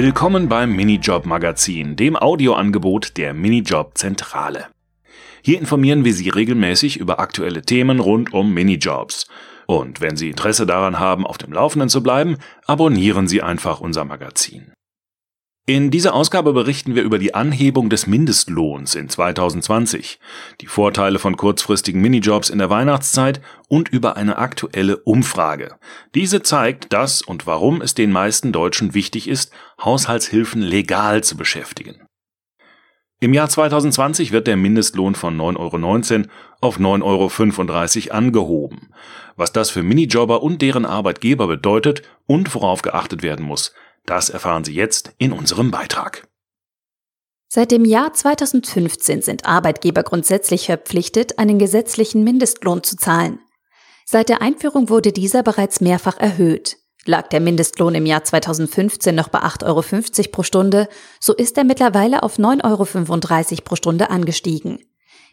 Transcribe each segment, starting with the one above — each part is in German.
Willkommen beim Minijob Magazin, dem Audioangebot der Minijob Zentrale. Hier informieren wir Sie regelmäßig über aktuelle Themen rund um Minijobs. Und wenn Sie Interesse daran haben, auf dem Laufenden zu bleiben, abonnieren Sie einfach unser Magazin. In dieser Ausgabe berichten wir über die Anhebung des Mindestlohns in 2020, die Vorteile von kurzfristigen Minijobs in der Weihnachtszeit und über eine aktuelle Umfrage. Diese zeigt, dass und warum es den meisten Deutschen wichtig ist, Haushaltshilfen legal zu beschäftigen. Im Jahr 2020 wird der Mindestlohn von 9,19 Euro auf 9,35 Euro angehoben. Was das für Minijobber und deren Arbeitgeber bedeutet und worauf geachtet werden muss, das erfahren Sie jetzt in unserem Beitrag. Seit dem Jahr 2015 sind Arbeitgeber grundsätzlich verpflichtet, einen gesetzlichen Mindestlohn zu zahlen. Seit der Einführung wurde dieser bereits mehrfach erhöht. Lag der Mindestlohn im Jahr 2015 noch bei 8,50 Euro pro Stunde, so ist er mittlerweile auf 9,35 Euro pro Stunde angestiegen.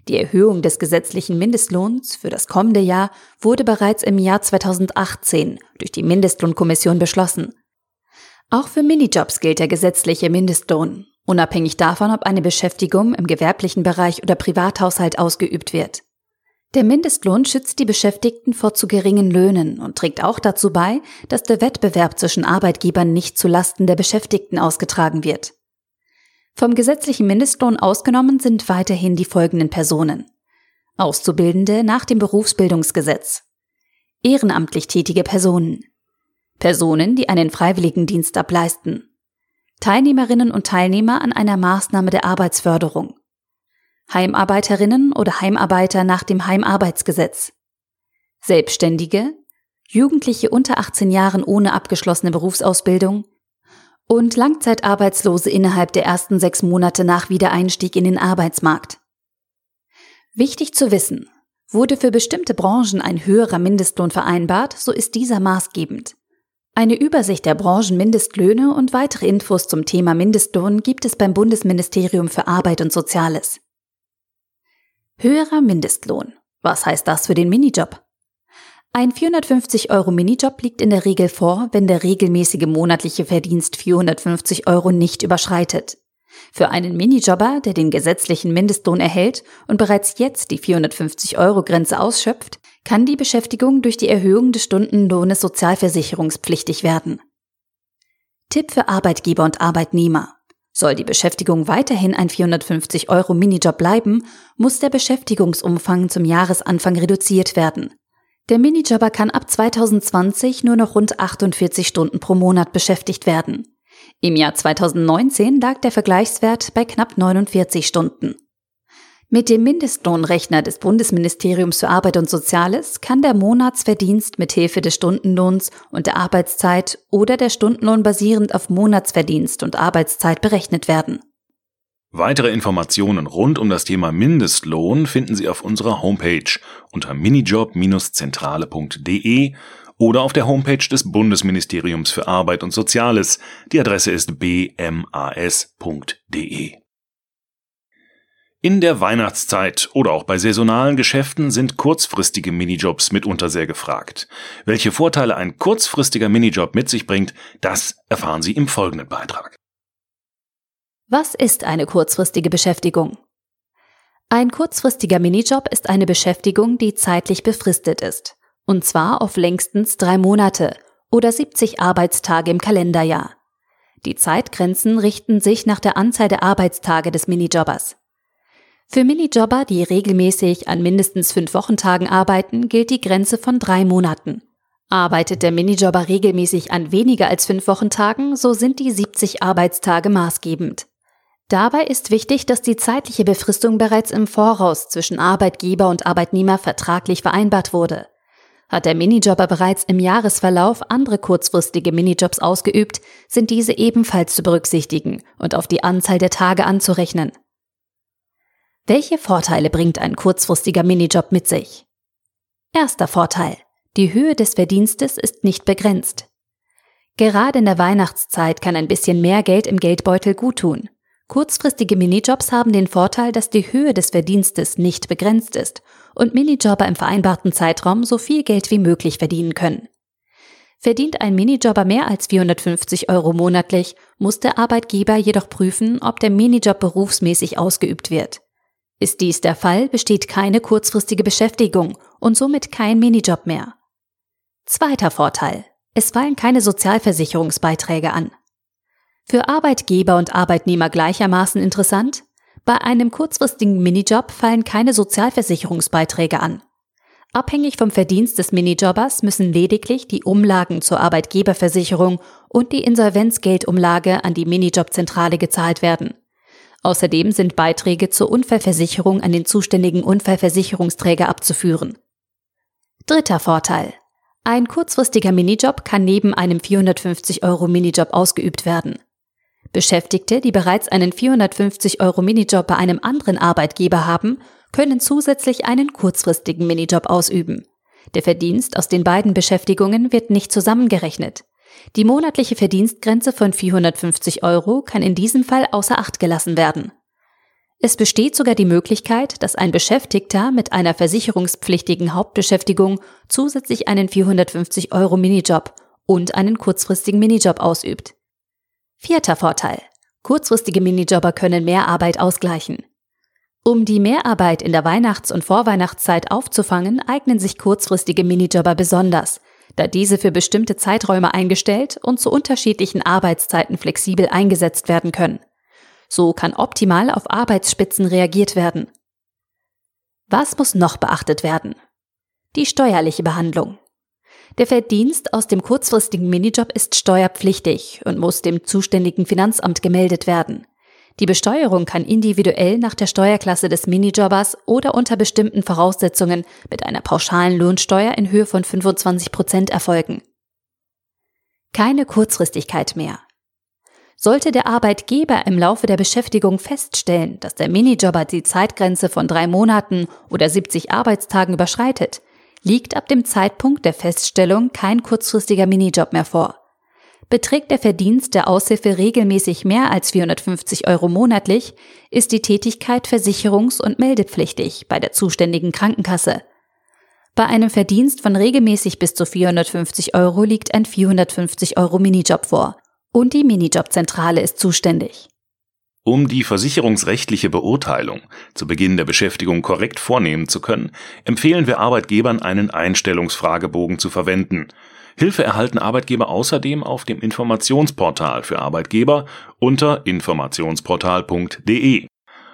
Die Erhöhung des gesetzlichen Mindestlohns für das kommende Jahr wurde bereits im Jahr 2018 durch die Mindestlohnkommission beschlossen. Auch für Minijobs gilt der gesetzliche Mindestlohn, unabhängig davon, ob eine Beschäftigung im gewerblichen Bereich oder Privathaushalt ausgeübt wird. Der Mindestlohn schützt die Beschäftigten vor zu geringen Löhnen und trägt auch dazu bei, dass der Wettbewerb zwischen Arbeitgebern nicht zu Lasten der Beschäftigten ausgetragen wird. Vom gesetzlichen Mindestlohn ausgenommen sind weiterhin die folgenden Personen. Auszubildende nach dem Berufsbildungsgesetz. Ehrenamtlich tätige Personen. Personen, die einen Freiwilligendienst ableisten, Teilnehmerinnen und Teilnehmer an einer Maßnahme der Arbeitsförderung, Heimarbeiterinnen oder Heimarbeiter nach dem Heimarbeitsgesetz, Selbstständige, Jugendliche unter 18 Jahren ohne abgeschlossene Berufsausbildung und Langzeitarbeitslose innerhalb der ersten sechs Monate nach Wiedereinstieg in den Arbeitsmarkt. Wichtig zu wissen, wurde für bestimmte Branchen ein höherer Mindestlohn vereinbart, so ist dieser maßgebend. Eine Übersicht der Branchenmindestlöhne und weitere Infos zum Thema Mindestlohn gibt es beim Bundesministerium für Arbeit und Soziales. Höherer Mindestlohn. Was heißt das für den Minijob? Ein 450 Euro Minijob liegt in der Regel vor, wenn der regelmäßige monatliche Verdienst 450 Euro nicht überschreitet. Für einen Minijobber, der den gesetzlichen Mindestlohn erhält und bereits jetzt die 450 Euro Grenze ausschöpft, kann die Beschäftigung durch die Erhöhung des Stundenlohnes sozialversicherungspflichtig werden. Tipp für Arbeitgeber und Arbeitnehmer. Soll die Beschäftigung weiterhin ein 450 Euro Minijob bleiben, muss der Beschäftigungsumfang zum Jahresanfang reduziert werden. Der Minijobber kann ab 2020 nur noch rund 48 Stunden pro Monat beschäftigt werden. Im Jahr 2019 lag der Vergleichswert bei knapp 49 Stunden. Mit dem Mindestlohnrechner des Bundesministeriums für Arbeit und Soziales kann der Monatsverdienst mit Hilfe des Stundenlohns und der Arbeitszeit oder der Stundenlohn basierend auf Monatsverdienst und Arbeitszeit berechnet werden. Weitere Informationen rund um das Thema Mindestlohn finden Sie auf unserer Homepage unter minijob-zentrale.de oder auf der Homepage des Bundesministeriums für Arbeit und Soziales. Die Adresse ist bmas.de. In der Weihnachtszeit oder auch bei saisonalen Geschäften sind kurzfristige Minijobs mitunter sehr gefragt. Welche Vorteile ein kurzfristiger Minijob mit sich bringt, das erfahren Sie im folgenden Beitrag. Was ist eine kurzfristige Beschäftigung? Ein kurzfristiger Minijob ist eine Beschäftigung, die zeitlich befristet ist, und zwar auf längstens drei Monate oder 70 Arbeitstage im Kalenderjahr. Die Zeitgrenzen richten sich nach der Anzahl der Arbeitstage des Minijobbers. Für Minijobber, die regelmäßig an mindestens fünf Wochentagen arbeiten, gilt die Grenze von drei Monaten. Arbeitet der Minijobber regelmäßig an weniger als fünf Wochentagen, so sind die 70 Arbeitstage maßgebend. Dabei ist wichtig, dass die zeitliche Befristung bereits im Voraus zwischen Arbeitgeber und Arbeitnehmer vertraglich vereinbart wurde. Hat der Minijobber bereits im Jahresverlauf andere kurzfristige Minijobs ausgeübt, sind diese ebenfalls zu berücksichtigen und auf die Anzahl der Tage anzurechnen. Welche Vorteile bringt ein kurzfristiger Minijob mit sich? Erster Vorteil. Die Höhe des Verdienstes ist nicht begrenzt. Gerade in der Weihnachtszeit kann ein bisschen mehr Geld im Geldbeutel guttun. Kurzfristige Minijobs haben den Vorteil, dass die Höhe des Verdienstes nicht begrenzt ist und Minijobber im vereinbarten Zeitraum so viel Geld wie möglich verdienen können. Verdient ein Minijobber mehr als 450 Euro monatlich, muss der Arbeitgeber jedoch prüfen, ob der Minijob berufsmäßig ausgeübt wird. Ist dies der Fall, besteht keine kurzfristige Beschäftigung und somit kein Minijob mehr. Zweiter Vorteil. Es fallen keine Sozialversicherungsbeiträge an. Für Arbeitgeber und Arbeitnehmer gleichermaßen interessant? Bei einem kurzfristigen Minijob fallen keine Sozialversicherungsbeiträge an. Abhängig vom Verdienst des Minijobbers müssen lediglich die Umlagen zur Arbeitgeberversicherung und die Insolvenzgeldumlage an die Minijobzentrale gezahlt werden. Außerdem sind Beiträge zur Unfallversicherung an den zuständigen Unfallversicherungsträger abzuführen. Dritter Vorteil. Ein kurzfristiger Minijob kann neben einem 450 Euro Minijob ausgeübt werden. Beschäftigte, die bereits einen 450 Euro Minijob bei einem anderen Arbeitgeber haben, können zusätzlich einen kurzfristigen Minijob ausüben. Der Verdienst aus den beiden Beschäftigungen wird nicht zusammengerechnet. Die monatliche Verdienstgrenze von 450 Euro kann in diesem Fall außer Acht gelassen werden. Es besteht sogar die Möglichkeit, dass ein Beschäftigter mit einer versicherungspflichtigen Hauptbeschäftigung zusätzlich einen 450 Euro Minijob und einen kurzfristigen Minijob ausübt. Vierter Vorteil. Kurzfristige Minijobber können Mehrarbeit ausgleichen. Um die Mehrarbeit in der Weihnachts- und Vorweihnachtszeit aufzufangen, eignen sich kurzfristige Minijobber besonders, da diese für bestimmte Zeiträume eingestellt und zu unterschiedlichen Arbeitszeiten flexibel eingesetzt werden können. So kann optimal auf Arbeitsspitzen reagiert werden. Was muss noch beachtet werden? Die steuerliche Behandlung. Der Verdienst aus dem kurzfristigen Minijob ist steuerpflichtig und muss dem zuständigen Finanzamt gemeldet werden. Die Besteuerung kann individuell nach der Steuerklasse des Minijobbers oder unter bestimmten Voraussetzungen mit einer pauschalen Lohnsteuer in Höhe von 25 Prozent erfolgen. Keine Kurzfristigkeit mehr. Sollte der Arbeitgeber im Laufe der Beschäftigung feststellen, dass der Minijobber die Zeitgrenze von drei Monaten oder 70 Arbeitstagen überschreitet, liegt ab dem Zeitpunkt der Feststellung kein kurzfristiger Minijob mehr vor. Beträgt der Verdienst der Aushilfe regelmäßig mehr als 450 Euro monatlich, ist die Tätigkeit versicherungs- und meldepflichtig bei der zuständigen Krankenkasse. Bei einem Verdienst von regelmäßig bis zu 450 Euro liegt ein 450 Euro Minijob vor. Und die Minijobzentrale ist zuständig. Um die versicherungsrechtliche Beurteilung zu Beginn der Beschäftigung korrekt vornehmen zu können, empfehlen wir Arbeitgebern einen Einstellungsfragebogen zu verwenden. Hilfe erhalten Arbeitgeber außerdem auf dem Informationsportal für Arbeitgeber unter informationsportal.de.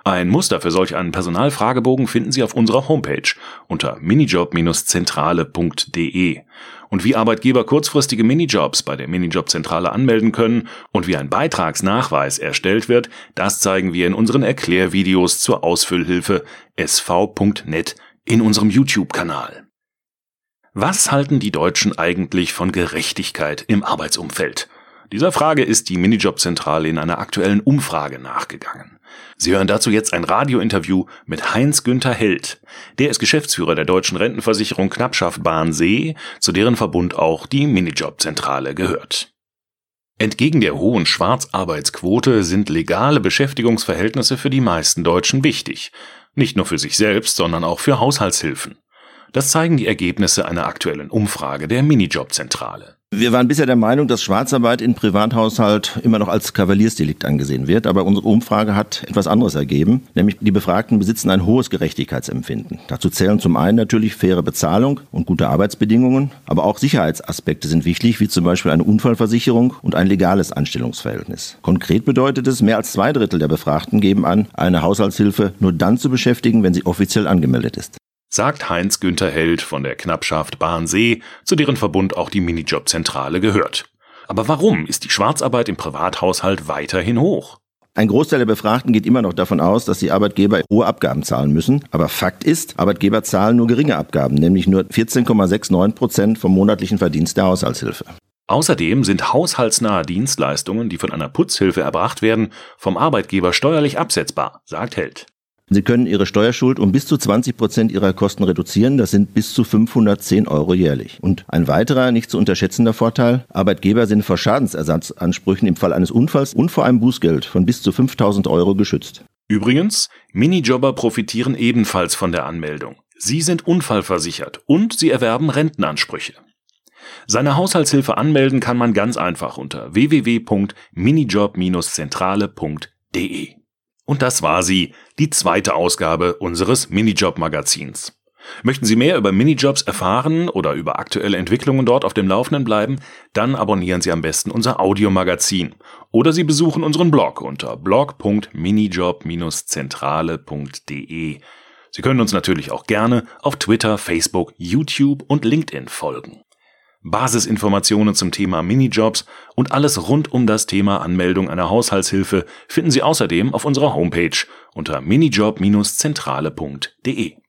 Ein Muster für solch einen Personalfragebogen finden Sie auf unserer Homepage unter minijob-zentrale.de und wie Arbeitgeber kurzfristige Minijobs bei der Minijobzentrale anmelden können und wie ein Beitragsnachweis erstellt wird, das zeigen wir in unseren Erklärvideos zur Ausfüllhilfe sv.net in unserem YouTube-Kanal. Was halten die Deutschen eigentlich von Gerechtigkeit im Arbeitsumfeld? Dieser Frage ist die Minijobzentrale in einer aktuellen Umfrage nachgegangen. Sie hören dazu jetzt ein Radiointerview mit Heinz-Günther Held. Der ist Geschäftsführer der deutschen Rentenversicherung Knappschaft Bahnsee, zu deren Verbund auch die Minijobzentrale gehört. Entgegen der hohen Schwarzarbeitsquote sind legale Beschäftigungsverhältnisse für die meisten Deutschen wichtig. Nicht nur für sich selbst, sondern auch für Haushaltshilfen. Das zeigen die Ergebnisse einer aktuellen Umfrage der Minijobzentrale. Wir waren bisher der Meinung, dass Schwarzarbeit in Privathaushalt immer noch als Kavaliersdelikt angesehen wird, aber unsere Umfrage hat etwas anderes ergeben, nämlich die Befragten besitzen ein hohes Gerechtigkeitsempfinden. Dazu zählen zum einen natürlich faire Bezahlung und gute Arbeitsbedingungen, aber auch Sicherheitsaspekte sind wichtig, wie zum Beispiel eine Unfallversicherung und ein legales Anstellungsverhältnis. Konkret bedeutet es, mehr als zwei Drittel der Befragten geben an, eine Haushaltshilfe nur dann zu beschäftigen, wenn sie offiziell angemeldet ist sagt Heinz-Günther Held von der Knappschaft Bahnsee, zu deren Verbund auch die Minijobzentrale gehört. Aber warum ist die Schwarzarbeit im Privathaushalt weiterhin hoch? Ein Großteil der Befragten geht immer noch davon aus, dass die Arbeitgeber hohe Abgaben zahlen müssen. Aber Fakt ist, Arbeitgeber zahlen nur geringe Abgaben, nämlich nur 14,69 Prozent vom monatlichen Verdienst der Haushaltshilfe. Außerdem sind haushaltsnahe Dienstleistungen, die von einer Putzhilfe erbracht werden, vom Arbeitgeber steuerlich absetzbar, sagt Held. Sie können Ihre Steuerschuld um bis zu 20 Prozent Ihrer Kosten reduzieren. Das sind bis zu 510 Euro jährlich. Und ein weiterer nicht zu unterschätzender Vorteil, Arbeitgeber sind vor Schadensersatzansprüchen im Fall eines Unfalls und vor einem Bußgeld von bis zu 5000 Euro geschützt. Übrigens, Minijobber profitieren ebenfalls von der Anmeldung. Sie sind unfallversichert und sie erwerben Rentenansprüche. Seine Haushaltshilfe anmelden kann man ganz einfach unter www.minijob-zentrale.de. Und das war sie, die zweite Ausgabe unseres Minijob-Magazins. Möchten Sie mehr über Minijobs erfahren oder über aktuelle Entwicklungen dort auf dem Laufenden bleiben? Dann abonnieren Sie am besten unser Audiomagazin oder Sie besuchen unseren Blog unter blog.minijob-zentrale.de. Sie können uns natürlich auch gerne auf Twitter, Facebook, YouTube und LinkedIn folgen. Basisinformationen zum Thema Minijobs und alles rund um das Thema Anmeldung einer Haushaltshilfe finden Sie außerdem auf unserer Homepage unter minijob-zentrale.de.